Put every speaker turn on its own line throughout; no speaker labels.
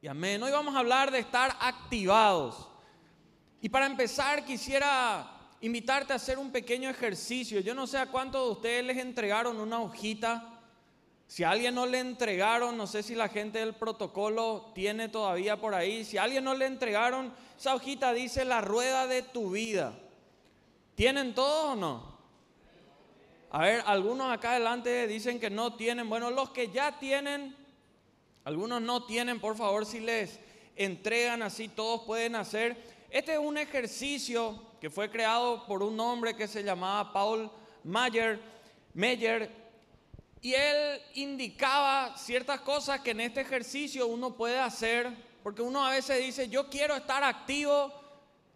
Y amén. Hoy vamos a hablar de estar activados. Y para empezar quisiera invitarte a hacer un pequeño ejercicio. Yo no sé a cuántos de ustedes les entregaron una hojita. Si a alguien no le entregaron, no sé si la gente del protocolo tiene todavía por ahí. Si a alguien no le entregaron, esa hojita dice la rueda de tu vida. ¿Tienen todos o no? A ver, algunos acá adelante dicen que no tienen. Bueno, los que ya tienen, algunos no tienen, por favor, si les entregan así, todos pueden hacer. Este es un ejercicio que fue creado por un hombre que se llamaba Paul Meyer, y él indicaba ciertas cosas que en este ejercicio uno puede hacer, porque uno a veces dice, yo quiero estar activo,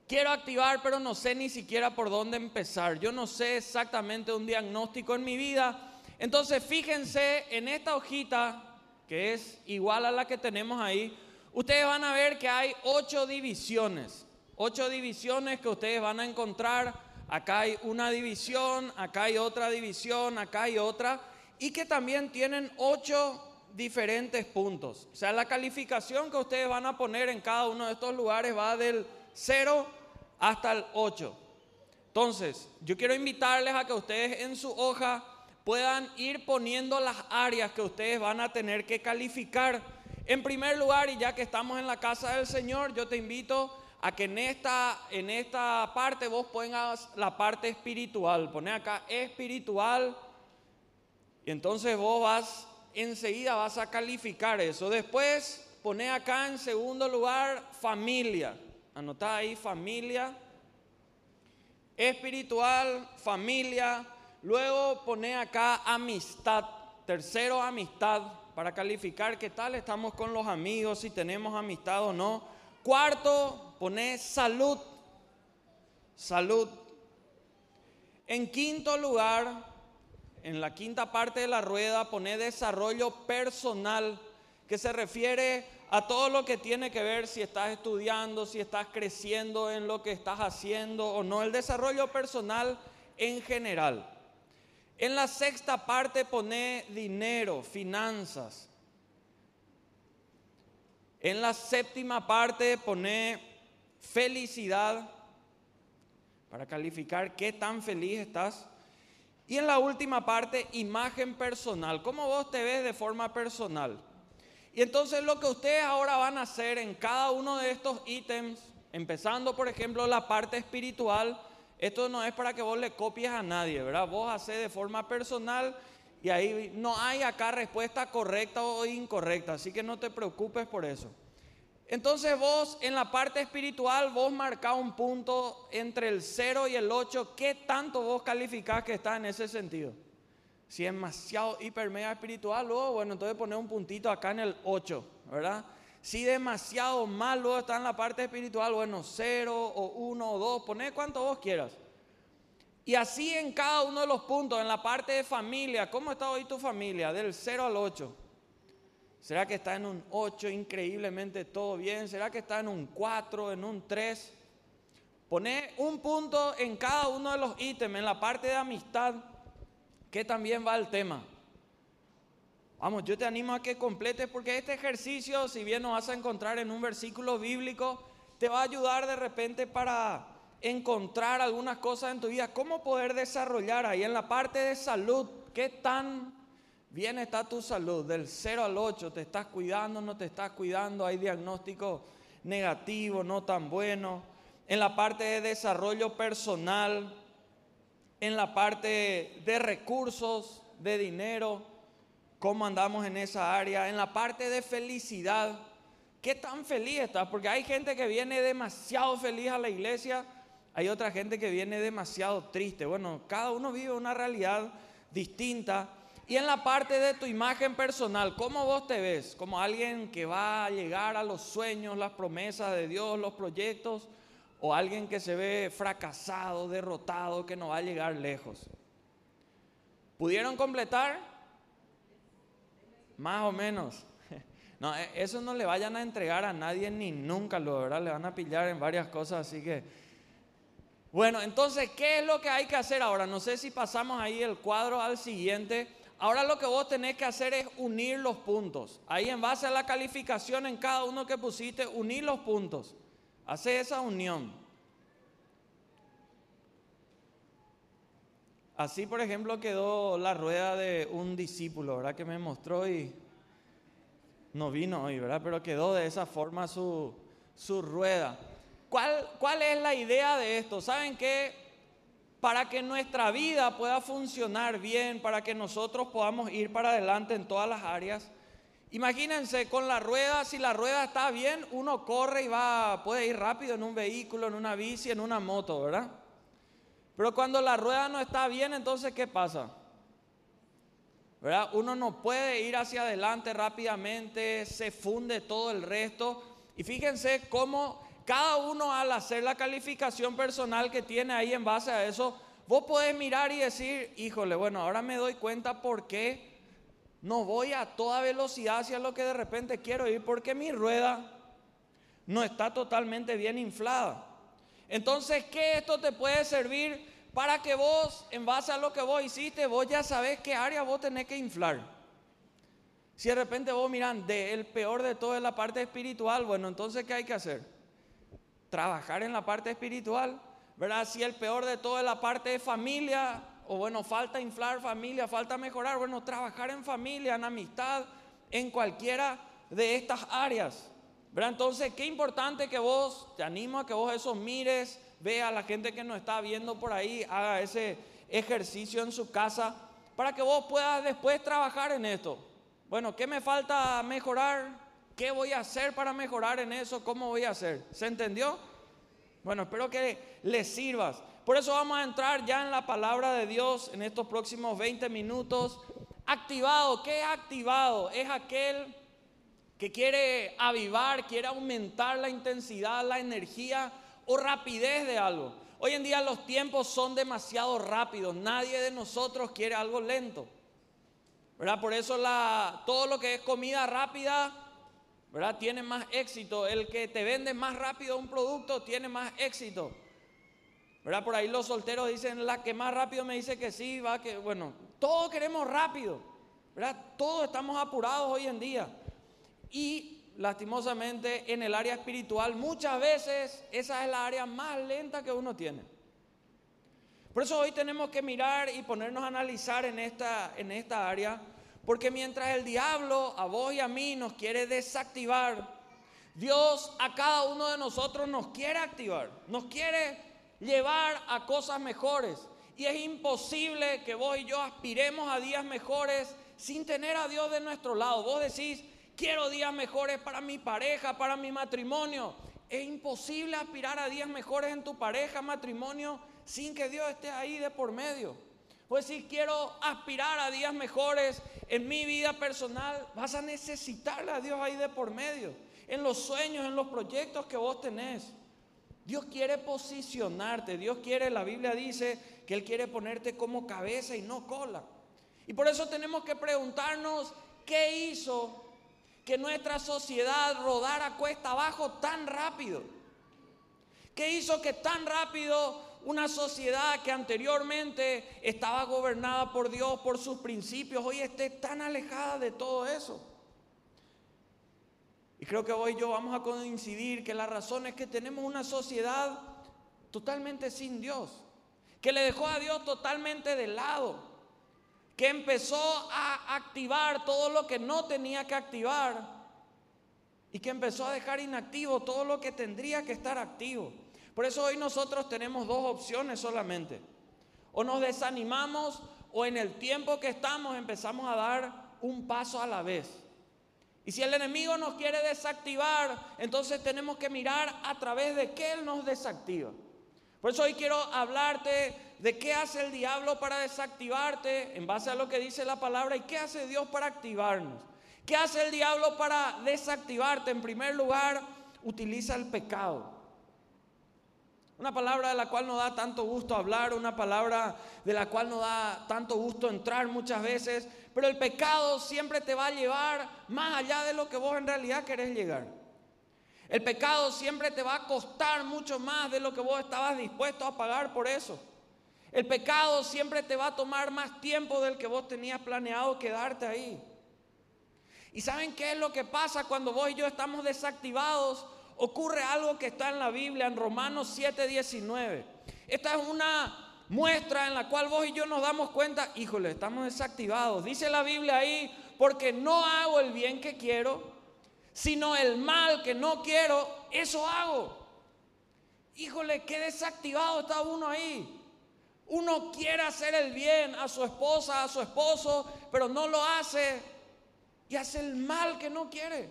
quiero activar, pero no sé ni siquiera por dónde empezar, yo no sé exactamente un diagnóstico en mi vida. Entonces fíjense en esta hojita, que es igual a la que tenemos ahí, ustedes van a ver que hay ocho divisiones ocho divisiones que ustedes van a encontrar. Acá hay una división, acá hay otra división, acá hay otra. Y que también tienen ocho diferentes puntos. O sea, la calificación que ustedes van a poner en cada uno de estos lugares va del 0 hasta el 8. Entonces, yo quiero invitarles a que ustedes en su hoja puedan ir poniendo las áreas que ustedes van a tener que calificar. En primer lugar, y ya que estamos en la casa del Señor, yo te invito a que en esta, en esta parte vos pongas la parte espiritual. Poné acá espiritual. Y entonces vos vas, enseguida vas a calificar eso. Después poné acá en segundo lugar familia. Anotá ahí familia. Espiritual, familia. Luego poné acá amistad. Tercero, amistad. Para calificar qué tal estamos con los amigos, si tenemos amistad o no. Cuarto, Pone salud. Salud. En quinto lugar, en la quinta parte de la rueda, pone desarrollo personal, que se refiere a todo lo que tiene que ver si estás estudiando, si estás creciendo en lo que estás haciendo o no. El desarrollo personal en general. En la sexta parte pone dinero, finanzas. En la séptima parte pone felicidad, para calificar qué tan feliz estás. Y en la última parte, imagen personal, cómo vos te ves de forma personal. Y entonces lo que ustedes ahora van a hacer en cada uno de estos ítems, empezando por ejemplo la parte espiritual, esto no es para que vos le copies a nadie, ¿verdad? Vos haces de forma personal y ahí no hay acá respuesta correcta o incorrecta, así que no te preocupes por eso. Entonces vos en la parte espiritual, vos marcás un punto entre el 0 y el 8. ¿Qué tanto vos calificás que está en ese sentido? Si es demasiado hiper mega espiritual, luego, bueno, entonces poner un puntito acá en el 8, ¿verdad? Si demasiado mal luego está en la parte espiritual, bueno, 0 o 1 o 2, poné cuanto vos quieras. Y así en cada uno de los puntos, en la parte de familia, ¿cómo está hoy tu familia? Del 0 al 8. ¿Será que está en un 8 increíblemente todo bien? ¿Será que está en un 4, en un 3? Pone un punto en cada uno de los ítems, en la parte de amistad, que también va el tema. Vamos, yo te animo a que completes porque este ejercicio, si bien nos vas a encontrar en un versículo bíblico, te va a ayudar de repente para encontrar algunas cosas en tu vida, cómo poder desarrollar ahí en la parte de salud, qué tan Bien está tu salud, del 0 al 8, te estás cuidando, no te estás cuidando, hay diagnóstico negativo, no tan bueno. En la parte de desarrollo personal, en la parte de recursos, de dinero, cómo andamos en esa área, en la parte de felicidad, qué tan feliz estás, porque hay gente que viene demasiado feliz a la iglesia, hay otra gente que viene demasiado triste. Bueno, cada uno vive una realidad distinta. Y en la parte de tu imagen personal, ¿cómo vos te ves? ¿Como alguien que va a llegar a los sueños, las promesas de Dios, los proyectos? ¿O alguien que se ve fracasado, derrotado, que no va a llegar lejos? ¿Pudieron completar? Más o menos. No, e, eso no le vayan a entregar a nadie ni nunca, lo verdad, le van a pillar en varias cosas, así que... Bueno, entonces, ¿qué es lo que hay que hacer ahora? No sé si pasamos ahí el cuadro al siguiente. ahora lo que vos tenés que hacer es unir los puntos. Ahí en base a la calificación en cada uno que pusiste, unir los puntos. Hace esa unión. Así, por ejemplo, quedó la rueda de un discípulo, ¿verdad? Que me mostró y no vino hoy, ¿verdad? Pero quedó de esa forma su, su rueda. ¿Cuál, ¿Cuál es la idea de esto? ¿Saben qué? Para que nuestra vida pueda funcionar bien, para que nosotros podamos ir para adelante en todas las áreas, imagínense con la rueda, si la rueda está bien, uno corre y va, puede ir rápido en un vehículo, en una bici, en una moto, ¿verdad? Pero cuando la rueda no está bien, entonces ¿qué pasa? ¿verdad? Uno no puede ir hacia adelante rápidamente, se funde todo el resto. Y fíjense cómo cada uno al hacer la calificación personal que tiene ahí en base a eso, vos podés mirar y decir, híjole, bueno, ahora me doy cuenta por qué no voy a toda velocidad hacia lo que de repente quiero ir, porque mi rueda no está totalmente bien inflada. Entonces, ¿qué esto te puede servir? para que vos, en base a lo que vos hiciste, vos ya sabés qué área vos tenés que inflar. Si de repente vos miran, de el peor de todo es la parte espiritual, bueno, entonces ¿qué hay que hacer? Trabajar en la parte espiritual, ¿verdad? Si el peor de todo es la parte de familia, o bueno, falta inflar familia, falta mejorar, bueno, trabajar en familia, en amistad, en cualquiera de estas áreas. ¿Verdad? Entonces, qué importante que vos, te animo a que vos eso mires, vea a la gente que nos está viendo por ahí, haga ese ejercicio en su casa para que vos puedas después trabajar en esto. Bueno, ¿qué me falta mejorar? ¿Qué voy a hacer para mejorar en eso? ¿Cómo voy a hacer? ¿Se entendió? Bueno, espero que les sirvas. Por eso vamos a entrar ya en la palabra de Dios en estos próximos 20 minutos. Activado, ¿qué es activado? Es aquel que quiere avivar, quiere aumentar la intensidad, la energía o rapidez de algo. Hoy en día los tiempos son demasiado rápidos. Nadie de nosotros quiere algo lento. ¿Verdad? Por eso todo lo que es comida rápida, ¿verdad? Tiene más éxito. El que te vende más rápido un producto tiene más éxito. ¿Verdad? Por ahí los solteros dicen, la que más rápido me dice que sí, va que, bueno, todos queremos rápido. ¿Verdad? Todos estamos apurados hoy en día. Y lastimosamente en el área espiritual, muchas veces esa es la área más lenta que uno tiene. Por eso hoy tenemos que mirar y ponernos a analizar en esta, en esta área, porque mientras el diablo a vos y a mí nos quiere desactivar, Dios a cada uno de nosotros nos quiere activar, nos quiere llevar a cosas mejores. Y es imposible que vos y yo aspiremos a días mejores sin tener a Dios de nuestro lado. Vos decís, quiero días mejores para mi pareja, para mi matrimonio. Es imposible aspirar a días mejores en tu pareja, matrimonio, sin que Dios esté ahí de por medio. Pues si quiero aspirar a días mejores en mi vida personal, vas a necesitar a Dios ahí de por medio. En los sueños, en los proyectos que vos tenés. Dios quiere posicionarte. Dios quiere, la Biblia dice que Él quiere ponerte como cabeza y no cola. Y por eso tenemos que preguntarnos, ¿qué hizo que nuestra sociedad rodara cuesta abajo tan rápido? ¿Qué hizo que tan rápido una sociedad que anteriormente estaba gobernada por Dios, por sus principios, hoy esté tan alejada de todo eso? Y creo que hoy yo vamos a coincidir que la razón es que tenemos una sociedad totalmente sin Dios, que le dejó a Dios totalmente de lado que empezó a activar todo lo que no tenía que activar y que empezó a dejar inactivo todo lo que tendría que estar activo. Por eso hoy nosotros tenemos dos opciones solamente. O nos desanimamos o en el tiempo que estamos empezamos a dar un paso a la vez. Y si el enemigo nos quiere desactivar, entonces tenemos que mirar a través de qué Él nos desactiva. Por eso hoy quiero hablarte de qué hace el diablo para desactivarte en base a lo que dice la palabra y qué hace Dios para activarnos. ¿Qué hace el diablo para desactivarte? En primer lugar, utiliza el pecado. Una palabra de la cual no da tanto gusto hablar, una palabra de la cual no da tanto gusto entrar muchas veces, pero el pecado siempre te va a llevar más allá de lo que vos en realidad querés llegar. El pecado siempre te va a costar mucho más de lo que vos estabas dispuesto a pagar por eso. El pecado siempre te va a tomar más tiempo del que vos tenías planeado quedarte ahí. ¿Y saben qué es lo que pasa cuando vos y yo estamos desactivados? Ocurre algo que está en la Biblia, en Romanos 7:19. Esta es una muestra en la cual vos y yo nos damos cuenta, híjole, estamos desactivados. Dice la Biblia ahí, porque no hago el bien que quiero, sino el mal que no quiero, eso hago. Híjole, qué desactivado está uno ahí. Uno quiere hacer el bien a su esposa, a su esposo, pero no lo hace y hace el mal que no quiere.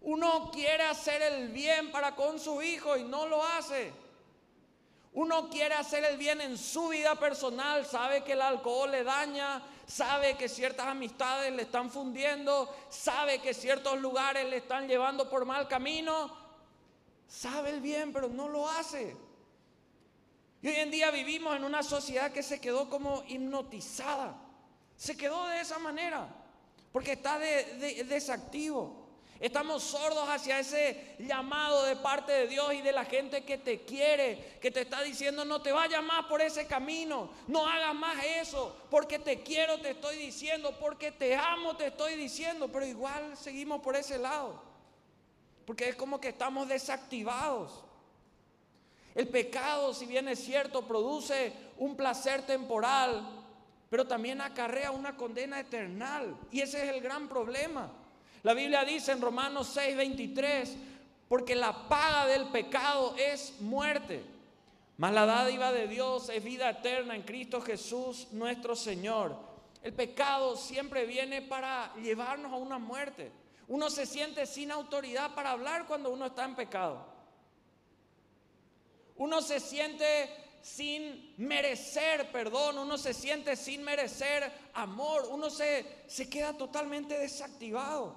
Uno quiere hacer el bien para con su hijo y no lo hace. Uno quiere hacer el bien en su vida personal, sabe que el alcohol le daña, sabe que ciertas amistades le están fundiendo, sabe que ciertos lugares le están llevando por mal camino, sabe el bien, pero no lo hace. Y hoy en día vivimos en una sociedad que se quedó como hipnotizada. Se quedó de esa manera, porque está de, desactivo. Estamos sordos hacia ese llamado de parte de Dios y de la gente que te quiere, que te está diciendo no te vayas más por ese camino, no hagas más eso, porque te quiero te estoy diciendo, porque te amo te estoy diciendo, pero igual seguimos por ese lado, porque es como que estamos desactivados. El pecado, si bien es cierto, produce un placer temporal, pero también acarrea una condena eternal. Y ese es el gran problema. La Biblia dice en Romanos 6, 23, porque la paga del pecado es muerte, mas la dádiva de Dios es vida eterna en Cristo Jesús nuestro Señor. El pecado siempre viene para llevarnos a una muerte. Uno se siente sin autoridad para hablar cuando uno está en pecado. Uno se siente sin merecer perdón, uno se siente sin merecer amor, uno se, se queda totalmente desactivado.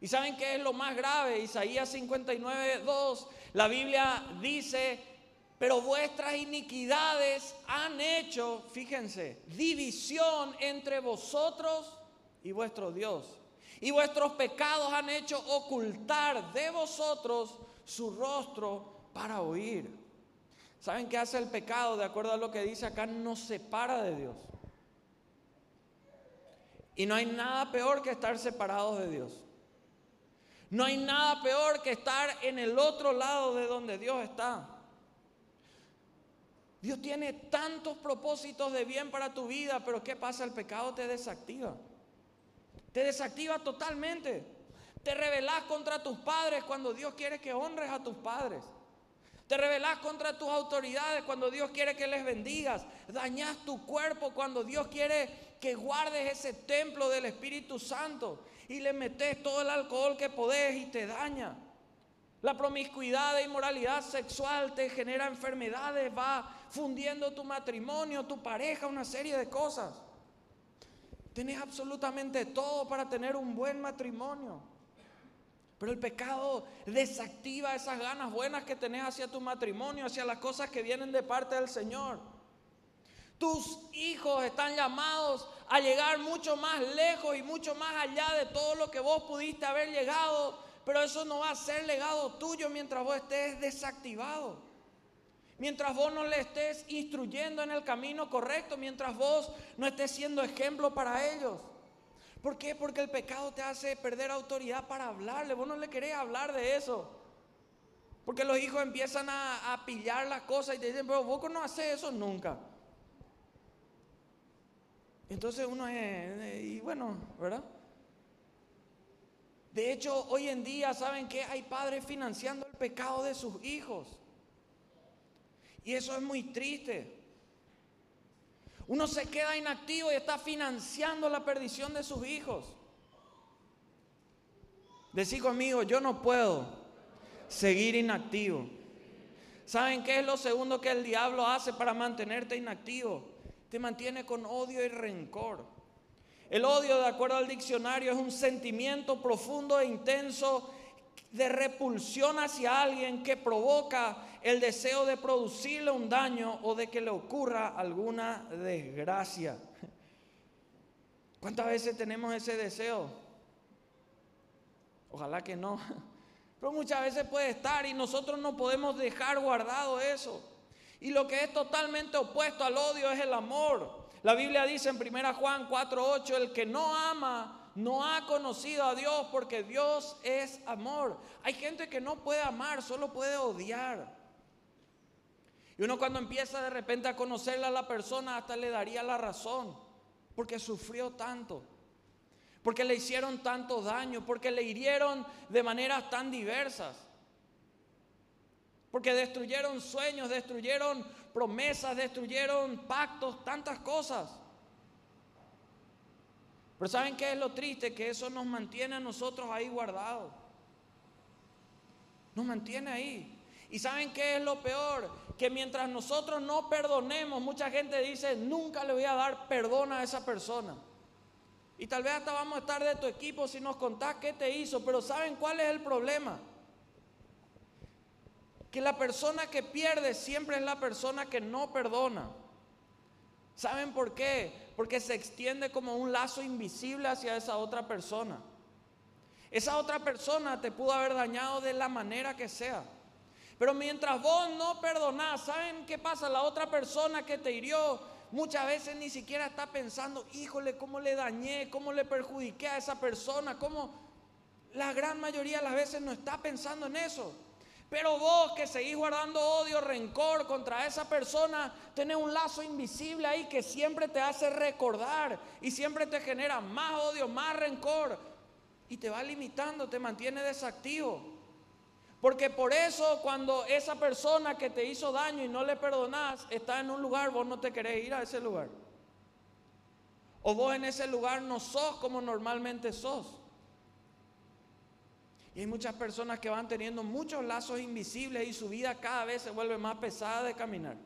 ¿Y saben qué es lo más grave? Isaías 59, 2, la Biblia dice, pero vuestras iniquidades han hecho, fíjense, división entre vosotros y vuestro Dios. Y vuestros pecados han hecho ocultar de vosotros su rostro para oír. ¿Saben qué hace el pecado? De acuerdo a lo que dice acá, nos separa de Dios. Y no hay nada peor que estar separados de Dios. No hay nada peor que estar en el otro lado de donde Dios está. Dios tiene tantos propósitos de bien para tu vida, pero ¿qué pasa? El pecado te desactiva. Te desactiva totalmente. Te rebelás contra tus padres cuando Dios quiere que honres a tus padres. Te rebelás contra tus autoridades cuando Dios quiere que les bendigas. Dañas tu cuerpo cuando Dios quiere que guardes ese templo del Espíritu Santo. Y le metes todo el alcohol que podés y te daña. La promiscuidad e inmoralidad sexual te genera enfermedades, va fundiendo tu matrimonio, tu pareja, una serie de cosas. Tenés absolutamente todo para tener un buen matrimonio. Pero el pecado desactiva esas ganas buenas que tenés hacia tu matrimonio, hacia las cosas que vienen de parte del Señor. Tus hijos están llamados a llegar mucho más lejos y mucho más allá de todo lo que vos pudiste haber llegado, pero eso no va a ser legado tuyo mientras vos estés desactivado. Mientras vos no le estés instruyendo en el camino correcto, mientras vos no estés siendo ejemplo para ellos. ¿Por qué? Porque el pecado te hace perder autoridad para hablarle. Vos no le querés hablar de eso. Porque los hijos empiezan a, pillar las cosas y te dicen, pero vos no haces eso nunca. Entonces uno es, y bueno, ¿verdad? De hecho, hoy en día, ¿saben qué? Hay padres financiando el pecado de sus hijos. Y eso es muy triste. Uno se queda inactivo y está financiando la perdición de sus hijos. Decí conmigo, yo no puedo seguir inactivo. ¿Saben qué es lo segundo que el diablo hace para mantenerte inactivo? Te mantiene con odio y rencor. El odio, de acuerdo al diccionario, es un sentimiento profundo e intenso de repulsión hacia alguien que provoca el deseo de producirle un daño o de que le ocurra alguna desgracia. ¿Cuántas veces tenemos ese deseo? Ojalá que no. Pero muchas veces puede estar y nosotros no podemos dejar guardado eso. Y lo que es totalmente opuesto al odio es el amor. La Biblia dice en 1 Juan 4:8, el que no ama no ha conocido a Dios porque Dios es amor. Hay gente que no puede amar, solo puede odiar. Y uno cuando empieza de repente a conocerle a la persona hasta le daría la razón, porque sufrió tanto, porque le hicieron tanto daño, porque le hirieron de maneras tan diversas, porque destruyeron sueños, destruyeron promesas, destruyeron pactos, tantas cosas. Pero ¿saben qué es lo triste? Que eso nos mantiene a nosotros ahí guardados. Nos mantiene ahí. ¿Y saben qué es lo peor? Que mientras nosotros no perdonemos, mucha gente dice, nunca le voy a dar perdón a esa persona. Y tal vez hasta vamos a estar de tu equipo si nos contás qué te hizo, pero ¿saben cuál es el problema? Que la persona que pierde siempre es la persona que no perdona. ¿Saben por qué? Porque se extiende como un lazo invisible hacia esa otra persona. Esa otra persona te pudo haber dañado de la manera que sea. Pero mientras vos no perdonás, ¿saben qué pasa? La otra persona que te hirió muchas veces ni siquiera está pensando, híjole, ¿cómo le dañé? ¿Cómo le perjudiqué a esa persona? ¿Cómo? La gran mayoría de las veces no está pensando en eso. Pero vos que seguís guardando odio, rencor contra esa persona, tenés un lazo invisible ahí que siempre te hace recordar y siempre te genera más odio, más rencor y te va limitando, te mantiene desactivo. Porque por eso cuando esa persona que te hizo daño y no le perdonás está en un lugar, vos no te querés ir a ese lugar. O vos en ese lugar no sos como normalmente sos. Y hay muchas personas que van teniendo muchos lazos invisibles y su vida cada vez se vuelve más pesada de caminar.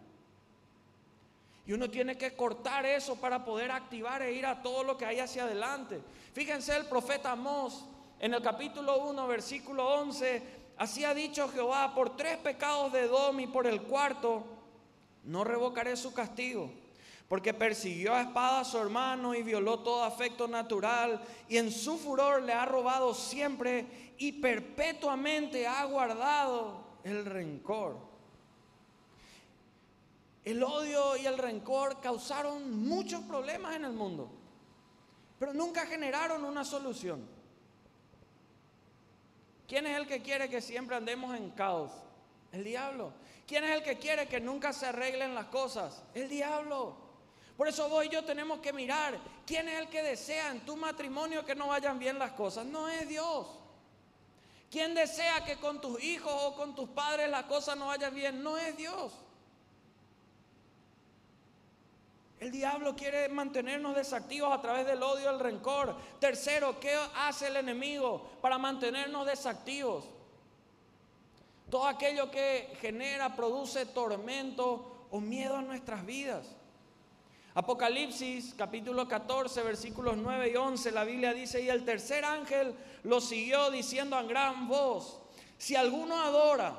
Y uno tiene que cortar eso para poder activar e ir a todo lo que hay hacia adelante. Fíjense el profeta Amós en el capítulo 1, versículo 11, Así ha dicho Jehová, por tres pecados de Edom y por el cuarto, no revocaré su castigo. Porque persiguió a espada a su hermano y violó todo afecto natural y en su furor le ha robado siempre y perpetuamente ha guardado el rencor. El odio y el rencor causaron muchos problemas en el mundo, pero nunca generaron una solución. ¿Quién es el que quiere que siempre andemos en caos? El diablo. ¿Quién es el que quiere que nunca se arreglen las cosas? El diablo. Por eso vos y yo tenemos que mirar quién es el que desea en tu matrimonio que no vayan bien las cosas. No es Dios. ¿Quién desea que con tus hijos o con tus padres las cosas no vayan bien? No es Dios. El diablo quiere mantenernos desactivos a través del odio el rencor. Tercero, ¿qué hace el enemigo para mantenernos desactivos? Todo aquello que genera, produce tormento o miedo en nuestras vidas. Apocalipsis capítulo 14 versículos 9 y 11, la Biblia dice, y el tercer ángel lo siguió diciendo a gran voz, si alguno adora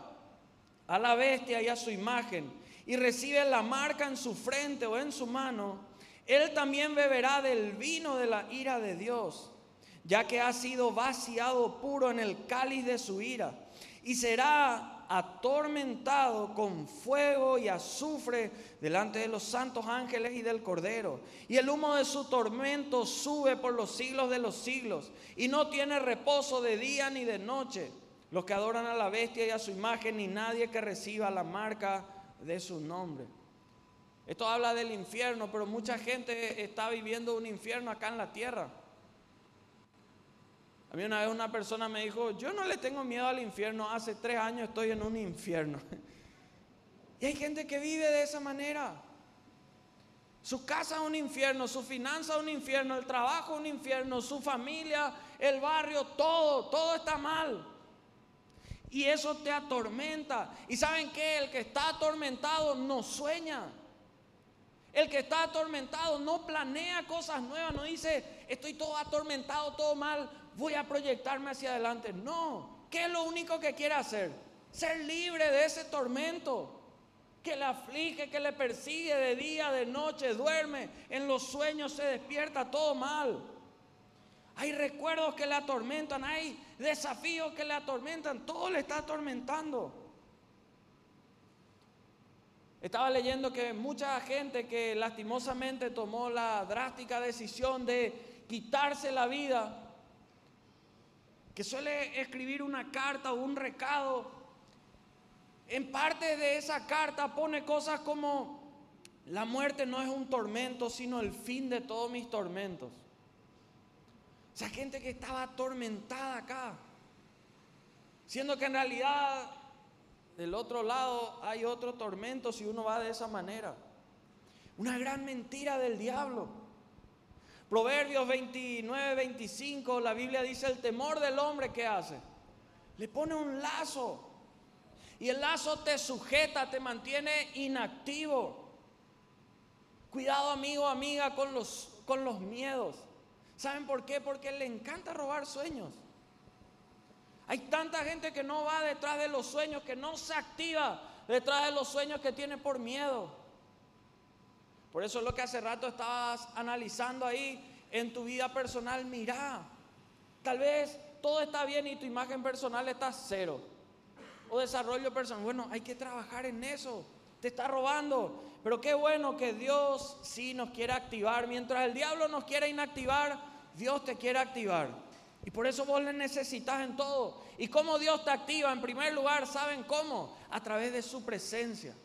a la bestia y a su imagen, y recibe la marca en su frente o en su mano, él también beberá del vino de la ira de Dios, ya que ha sido vaciado puro en el cáliz de su ira, y será atormentado con fuego y azufre delante de los santos ángeles y del Cordero. Y el humo de su tormento sube por los siglos de los siglos, y no tiene reposo de día ni de noche. Los que adoran a la bestia y a su imagen, ni nadie que reciba la marca de su nombre. Esto habla del infierno, pero mucha gente está viviendo un infierno acá en la tierra. A mí una vez una persona me dijo, yo no le tengo miedo al infierno, hace tres años estoy en un infierno. Y hay gente que vive de esa manera. Su casa es un infierno, su finanza es un infierno, el trabajo es un infierno, su familia, el barrio, todo, todo está mal. Y eso te atormenta. ¿Y saben qué? El que está atormentado no sueña. El que está atormentado no planea cosas nuevas, no dice, estoy todo atormentado, todo mal, voy a proyectarme hacia adelante. No, ¿qué es lo único que quiere hacer? Ser libre de ese tormento que le aflige, que le persigue de día, de noche, duerme, en los sueños se despierta todo mal. Hay recuerdos que le atormentan, hay desafíos que le atormentan, todo le está atormentando. Estaba leyendo que mucha gente que lastimosamente tomó la drástica decisión de quitarse la vida, que suele escribir una carta o un recado, en parte de esa carta pone cosas como, la muerte no es un tormento, sino el fin de todos mis tormentos. O sea, gente que estaba atormentada acá, siendo que en realidad del otro lado hay otro tormento si uno va de esa manera. Una gran mentira del diablo. Proverbios 29, 25, la Biblia dice, el temor del hombre que hace. Le pone un lazo. Y el lazo te sujeta, te mantiene inactivo. Cuidado amigo, amiga, con los, con los miedos. ¿Saben por qué? Porque le encanta robar sueños. Hay tanta gente que no va detrás de los sueños, que no se activa detrás de los sueños que tiene por miedo. Por eso es lo que hace rato estabas analizando ahí en tu vida personal. Mira, tal vez todo está bien y tu imagen personal está cero. O desarrollo personal. Bueno, hay que trabajar en eso. Te está robando. Pero qué bueno que Dios sí nos quiere activar. Mientras el diablo nos quiere inactivar, Dios te quiere activar. Y por eso vos le necesitas en todo. ¿Y cómo Dios te activa? En primer lugar, ¿saben cómo? A través de su presencia.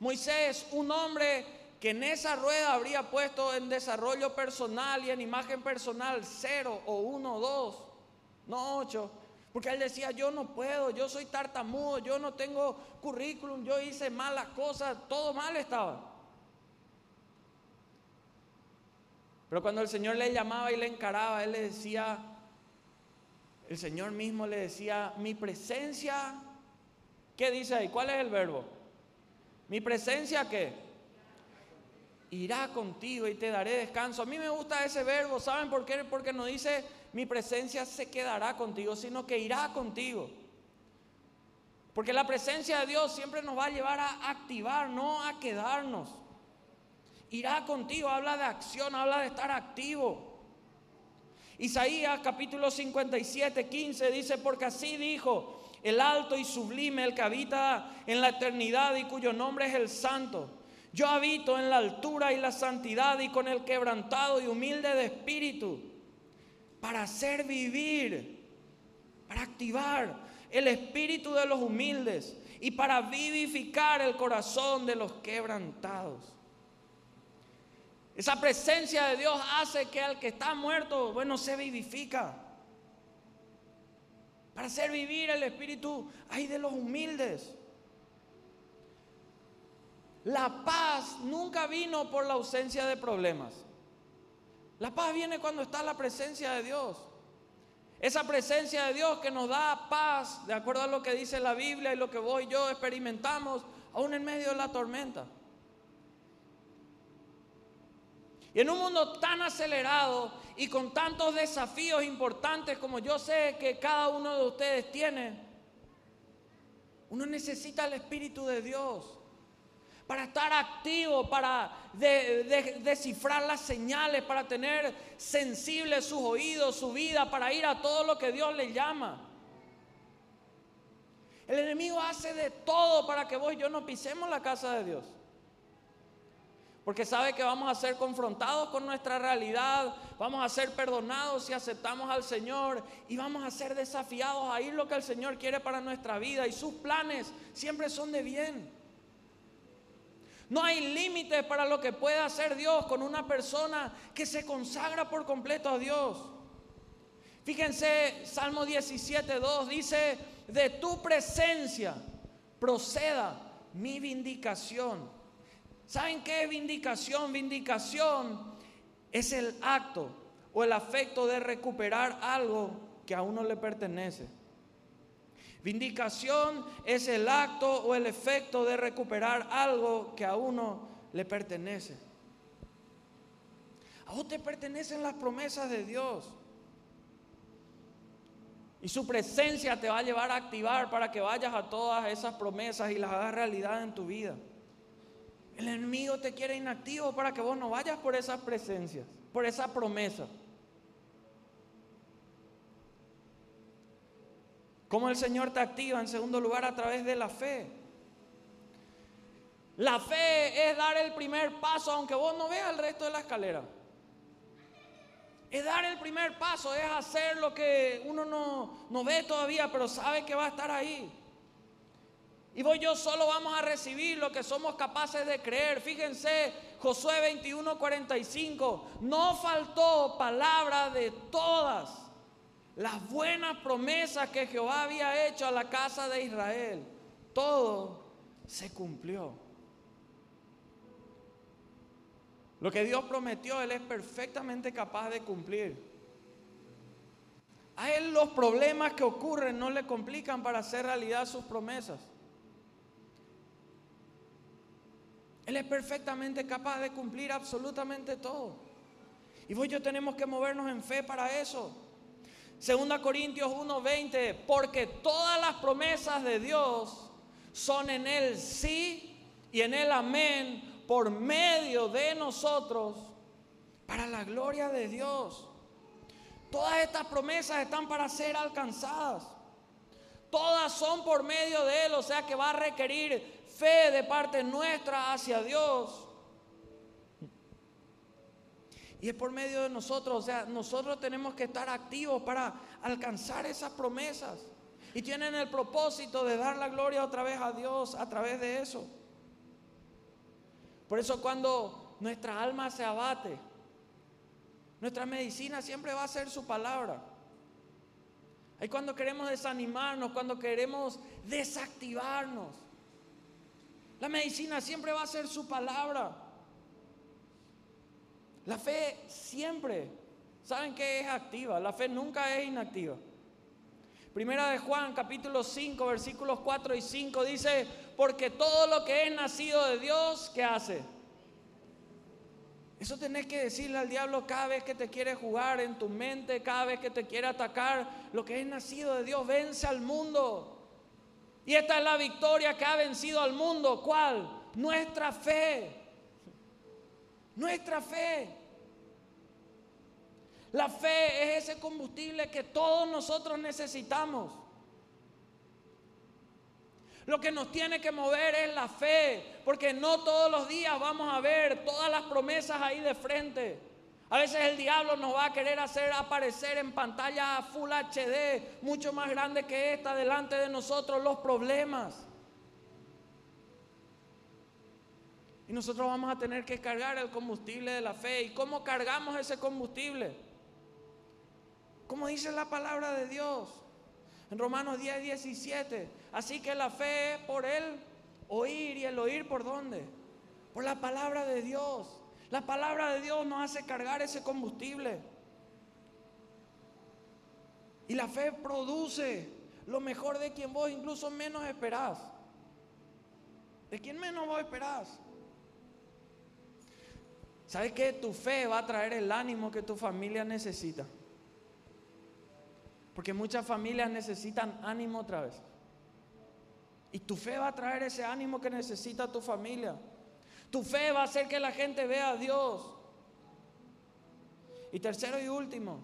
Moisés, un hombre que en esa rueda habría puesto en desarrollo personal y en imagen personal cero o uno o dos, no ocho. Porque él decía, yo no puedo, yo soy tartamudo, yo no tengo currículum, yo hice malas cosas, todo mal estaba. Pero cuando el Señor le llamaba y le encaraba, él le decía, el Señor mismo le decía, mi presencia, ¿qué dice ahí? ¿Cuál es el verbo? Mi presencia, ¿qué? Irá contigo y te daré descanso. A mí me gusta ese verbo, ¿saben por qué? Porque no dice, mi presencia se quedará contigo, sino que irá contigo. Porque la presencia de Dios siempre nos va a llevar a activar, no a quedarnos. Irá contigo, habla de acción, habla de estar activo. Isaías capítulo 57, 15 dice, porque así dijo el alto y sublime, el que habita en la eternidad y cuyo nombre es el santo. Yo habito en la altura y la santidad y con el quebrantado y humilde de espíritu, para hacer vivir, para activar el espíritu de los humildes y para vivificar el corazón de los quebrantados. Esa presencia de Dios hace que al que está muerto, bueno, se vivifica. Para hacer vivir el espíritu hay de los humildes. La paz nunca vino por la ausencia de problemas. La paz viene cuando está la presencia de Dios. Esa presencia de Dios que nos da paz, de acuerdo a lo que dice la Biblia y lo que vos y yo experimentamos, aún en medio de la tormenta. Y en un mundo tan acelerado y con tantos desafíos importantes como yo sé que cada uno de ustedes tiene, uno necesita el Espíritu de Dios para estar activo, para descifrar las señales, para tener sensibles sus oídos, su vida, para ir a todo lo que Dios le llama. El enemigo hace de todo para que vos y yo no pisemos la casa de Dios. Porque sabe que vamos a ser confrontados con nuestra realidad, vamos a ser perdonados si aceptamos al Señor y vamos a ser desafiados a ir lo que el Señor quiere para nuestra vida y sus planes siempre son de bien. No hay límites para lo que pueda hacer Dios con una persona que se consagra por completo a Dios. Fíjense, Salmo 17, 2 dice, de tu presencia proceda mi vindicación. ¿Saben qué es vindicación? Vindicación es el acto o el afecto de recuperar algo que a uno le pertenece. Vindicación es el acto o el efecto de recuperar algo que a uno le pertenece. A vos te pertenecen las promesas de Dios. Y su presencia te va a llevar a activar para que vayas a todas esas promesas y las hagas realidad en tu vida. El enemigo te quiere inactivo para que vos no vayas por esas presencias, por esa promesa. ¿Cómo el Señor te activa? En segundo lugar, a través de la fe. La fe es dar el primer paso aunque vos no veas el resto de la escalera. Es dar el primer paso, es hacer lo que uno no, no ve todavía, pero sabe que va a estar ahí. Y vos y yo solo vamos a recibir lo que somos capaces de creer. Fíjense, Josué 21, 45. No faltó palabra de todas las buenas promesas que Jehová había hecho a la casa de Israel. Todo se cumplió. Lo que Dios prometió, Él es perfectamente capaz de cumplir. A Él los problemas que ocurren no le complican para hacer realidad sus promesas. Él es perfectamente capaz de cumplir absolutamente todo. Y vos yo tenemos que movernos en fe para eso. Segunda Corintios 1:20, porque todas las promesas de Dios son en Él sí y en Él amén por medio de nosotros para la gloria de Dios. Todas estas promesas están para ser alcanzadas. Todas son por medio de Él, o sea que va a requerir fe de parte nuestra hacia Dios. Y es por medio de nosotros, o sea, nosotros tenemos que estar activos para alcanzar esas promesas. Y tienen el propósito de dar la gloria otra vez a Dios a través de eso. Por eso cuando nuestra alma se abate, nuestra medicina siempre va a ser su palabra. Ahí cuando queremos desanimarnos, cuando queremos desactivarnos, la medicina siempre va a ser su palabra. La fe siempre, ¿saben qué es activa? La fe nunca es inactiva. Primera de Juan, capítulo 5, versículos 4 y 5 dice, porque todo lo que es nacido de Dios, ¿qué hace? Eso tenés que decirle al diablo cada vez que te quiere jugar en tu mente, cada vez que te quiere atacar. Lo que es nacido de Dios vence al mundo. Y esta es la victoria que ha vencido al mundo. ¿Cuál? Nuestra fe. Nuestra fe. La fe es ese combustible que todos nosotros necesitamos. Lo que nos tiene que mover es la fe, porque no todos los días vamos a ver todas las promesas ahí de frente. A veces el diablo nos va a querer hacer aparecer en pantalla Full HD, mucho más grande que esta, delante de nosotros los problemas. Nosotros vamos a tener que cargar el combustible de la fe. ¿Y cómo cargamos ese combustible? Como dice la palabra de Dios en Romanos 10, 17. Así que la fe por él oír y el oír por dónde? Por la palabra de Dios. La palabra de Dios nos hace cargar ese combustible. Y la fe produce lo mejor de quien vos incluso menos esperás. De quien menos vos esperás. ¿Sabes que Tu fe va a traer el ánimo que tu familia necesita. Porque muchas familias necesitan ánimo otra vez. Y tu fe va a traer ese ánimo que necesita tu familia. Tu fe va a hacer que la gente vea a Dios. Y tercero y último,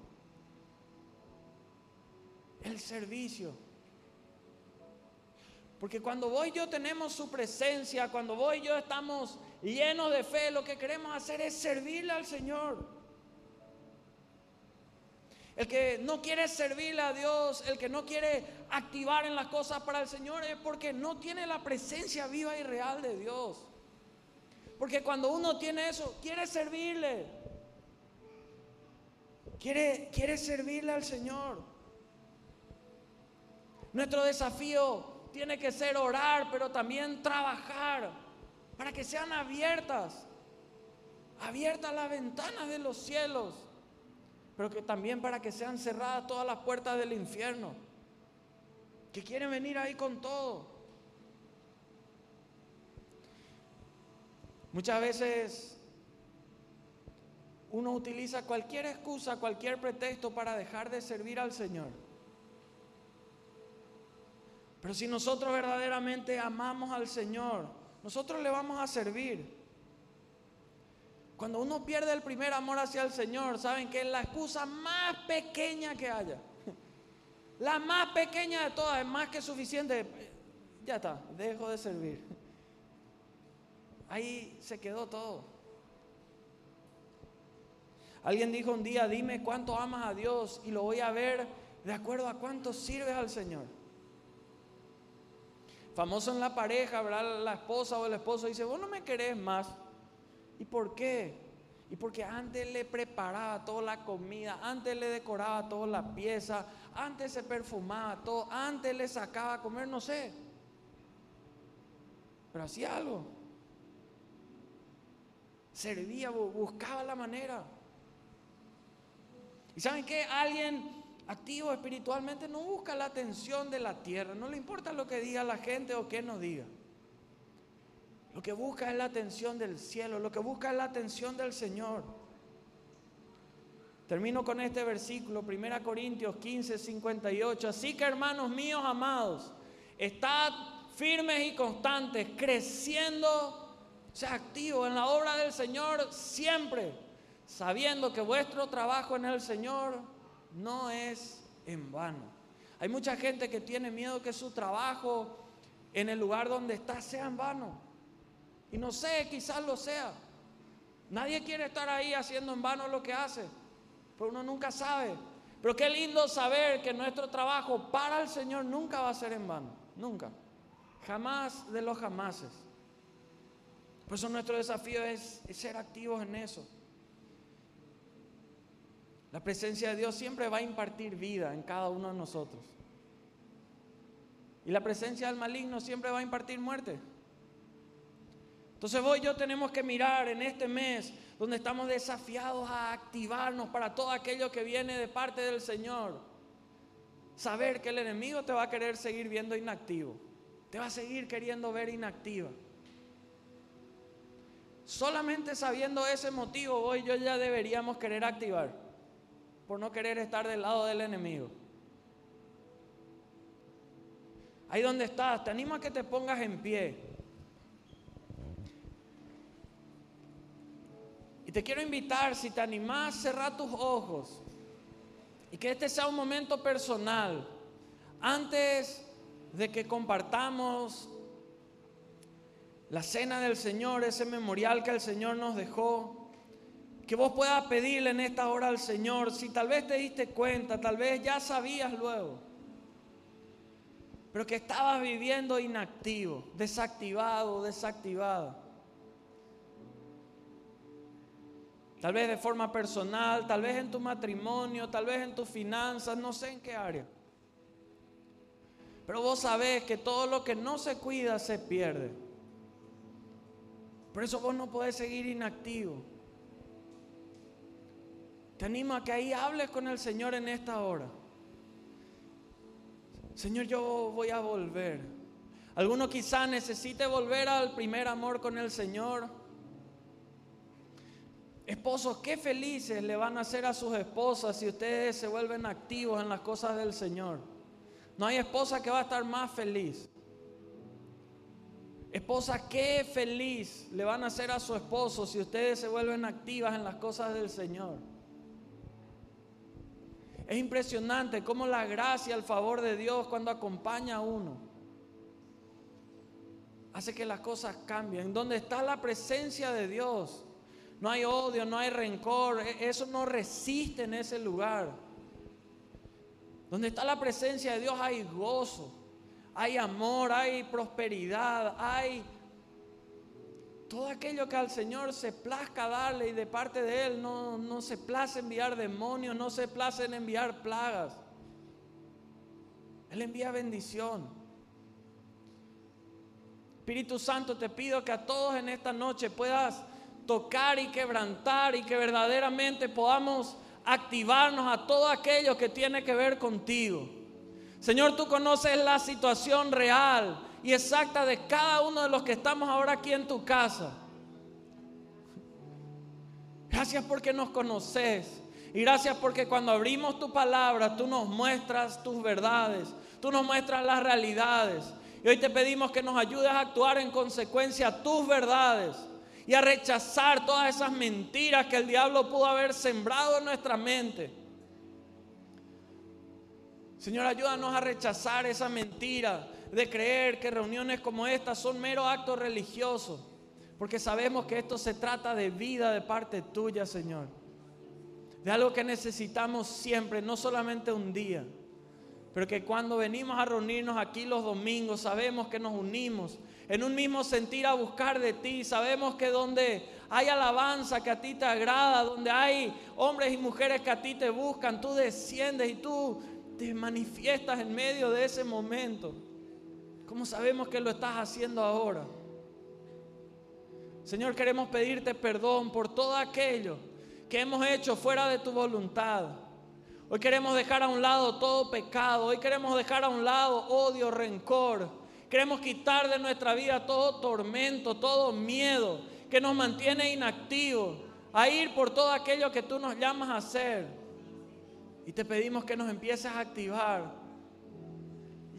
el servicio. Porque cuando vos y yo tenemos su presencia, cuando vos y yo estamos llenos de fe, lo que queremos hacer es servirle al Señor. El que no quiere servirle a Dios, el que no quiere activar en las cosas para el Señor es porque no tiene la presencia viva y real de Dios. Porque cuando uno tiene eso, quiere servirle. Quiere, quiere servirle al Señor. Nuestro desafío tiene que ser orar, pero también trabajar para que sean abiertas, abiertas las ventanas de los cielos, pero que también para que sean cerradas todas las puertas del infierno, que quieren venir ahí con todo. Muchas veces uno utiliza cualquier excusa, cualquier pretexto para dejar de servir al Señor. Pero si nosotros verdaderamente amamos al Señor, nosotros le vamos a servir. Cuando uno pierde el primer amor hacia el Señor, saben que es la excusa más pequeña que haya. La más pequeña de todas es más que suficiente. Ya está, dejo de servir. ahí se quedó todo. Alguien dijo un día, dime cuánto amas a Dios y lo voy a ver de acuerdo a cuánto sirves al Señor. Famoso en la pareja, ¿verdad? La esposa o el esposo dice, vos no me querés más. ¿Y por qué? Y porque antes le preparaba toda la comida, antes le decoraba toda la pieza, antes se perfumaba todo, antes le sacaba a comer, no sé. Pero hacía algo. Servía, buscaba la manera. ¿Y saben qué? Alguien activo espiritualmente no busca la atención de la tierra, no le importa lo que diga la gente o qué nos diga. Lo que busca es la atención del cielo, lo que busca es la atención del Señor. Termino con este versículo, 1 Corintios 15, 58. Así que hermanos míos amados, estad firmes y constantes, creciendo, sea, activos en la obra del Señor siempre, sabiendo que vuestro trabajo en el Señor no es en vano. Hay mucha gente que tiene miedo que su trabajo en el lugar donde está sea en vano. Y no sé, quizás lo sea. Nadie quiere estar ahí haciendo en vano lo que hace, pero uno nunca sabe. Pero qué lindo saber que nuestro trabajo para el Señor nunca va a ser en vano, nunca. Jamás de los jamases. Por eso nuestro desafío es, es ser activos en eso. La presencia de Dios siempre va a impartir vida en cada uno de nosotros. Y la presencia del maligno siempre va a impartir muerte. Entonces vos y yo tenemos que mirar en este mes donde estamos desafiados a activarnos para todo aquello que viene de parte del Señor. Saber que el enemigo te va a querer seguir viendo inactivo. Te va a seguir queriendo ver inactiva. Solamente sabiendo ese motivo, vos y yo ya deberíamos querer activar por no querer estar del lado del enemigo. Ahí donde estás, te animo a que te pongas en pie. Y te quiero invitar, si te animás, cerrar tus ojos. Y que este sea un momento personal. Antes de que compartamos la cena del Señor, ese memorial que el Señor nos dejó que vos puedas pedirle en esta hora al Señor, si tal vez te diste cuenta, tal vez ya sabías luego, pero que estabas viviendo inactivo, desactivado, desactivado. Tal vez de forma personal, tal vez en tu matrimonio, tal vez en tus finanzas, no sé en qué área. Pero vos sabés que todo lo que no se cuida se pierde. Por eso vos no podés seguir inactivo. Te animo a que ahí hables con el Señor en esta hora. Señor, yo voy a volver. Alguno quizá necesite volver al primer amor con el Señor. Esposos, qué felices le van a hacer a sus esposas si ustedes se vuelven activos en las cosas del Señor. No hay esposa que va a estar más feliz. Esposa, qué feliz le van a hacer a su esposo si ustedes se vuelven activas en las cosas del Señor. Es impresionante cómo la gracia, el favor de Dios cuando acompaña a uno, hace que las cosas cambien. Donde está la presencia de Dios, no hay odio, no hay rencor, e-, eso no resiste en ese lugar. Donde está la presencia de Dios hay gozo, hay amor, hay prosperidad, hay todo aquello que al Señor se plazca darle y de parte de Él no, no se place enviar demonios, no se place en enviar plagas. Él envía bendición. Espíritu Santo, te pido que a todos en esta noche puedas tocar y quebrantar y que verdaderamente podamos activarnos a todo aquello que tiene que ver contigo. Señor, tú conoces la situación real y exacta de cada uno de los que estamos ahora aquí en tu casa. Gracias porque nos conoces. Y gracias porque cuando abrimos tu palabra, tú nos muestras tus verdades, tú nos muestras las realidades. Y hoy te pedimos que nos ayudes a actuar en consecuencia a tus verdades y a rechazar todas esas mentiras que el diablo pudo haber sembrado en nuestra mente. Señor, ayúdanos a rechazar esa mentira de creer que reuniones como estas son mero actos religiosos. Porque sabemos que esto se trata de vida de parte tuya, Señor. De algo que necesitamos siempre, no solamente un día. Pero que cuando venimos a reunirnos aquí los domingos, sabemos que nos unimos en un mismo sentir a buscar de ti. Sabemos que donde hay alabanza que a ti te agrada, donde hay hombres y mujeres que a ti te buscan, tú desciendes y tú te manifiestas en medio de ese momento. ¿Cómo sabemos que lo estás haciendo ahora? Señor, queremos pedirte perdón por todo aquello que hemos hecho fuera de tu voluntad. Hoy queremos dejar a un lado todo pecado. Hoy queremos dejar a un lado odio, rencor. Queremos quitar de nuestra vida todo tormento, todo miedo que nos mantiene inactivos a ir por todo aquello que tú nos llamas a hacer. Y te pedimos que nos empieces a activar.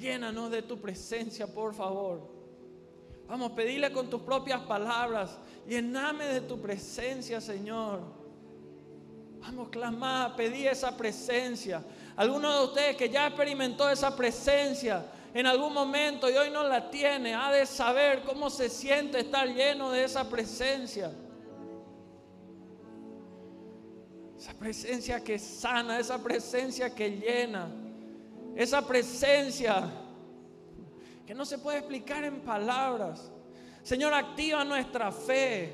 Llénanos de tu presencia, por favor. Vamos, pedirle con tus propias palabras. Lléname de tu presencia, Señor. Vamos, clamar, pedir esa presencia. Alguno de ustedes que ya experimentó esa presencia en algún momento y hoy no la tiene, ha de saber cómo se siente estar lleno de esa presencia. Esa presencia que sana, esa presencia que llena, esa presencia que no se puede explicar en palabras. Señor, activa nuestra fe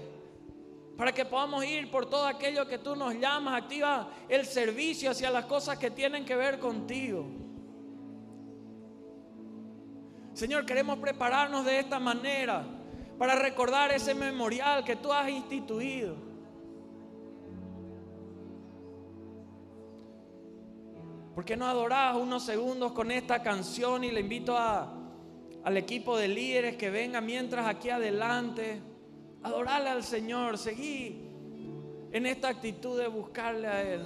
para que podamos ir por todo aquello que tú nos llamas. Activa el servicio hacia las cosas que tienen que ver contigo. Señor, queremos prepararnos de esta manera para recordar ese memorial que tú has instituido. ¿Por qué no adorás unos segundos con esta canción y le invito al equipo de líderes que venga mientras aquí adelante? adorarle al Señor, seguí en esta actitud de buscarle a Él.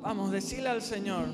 Vamos, decirle al Señor.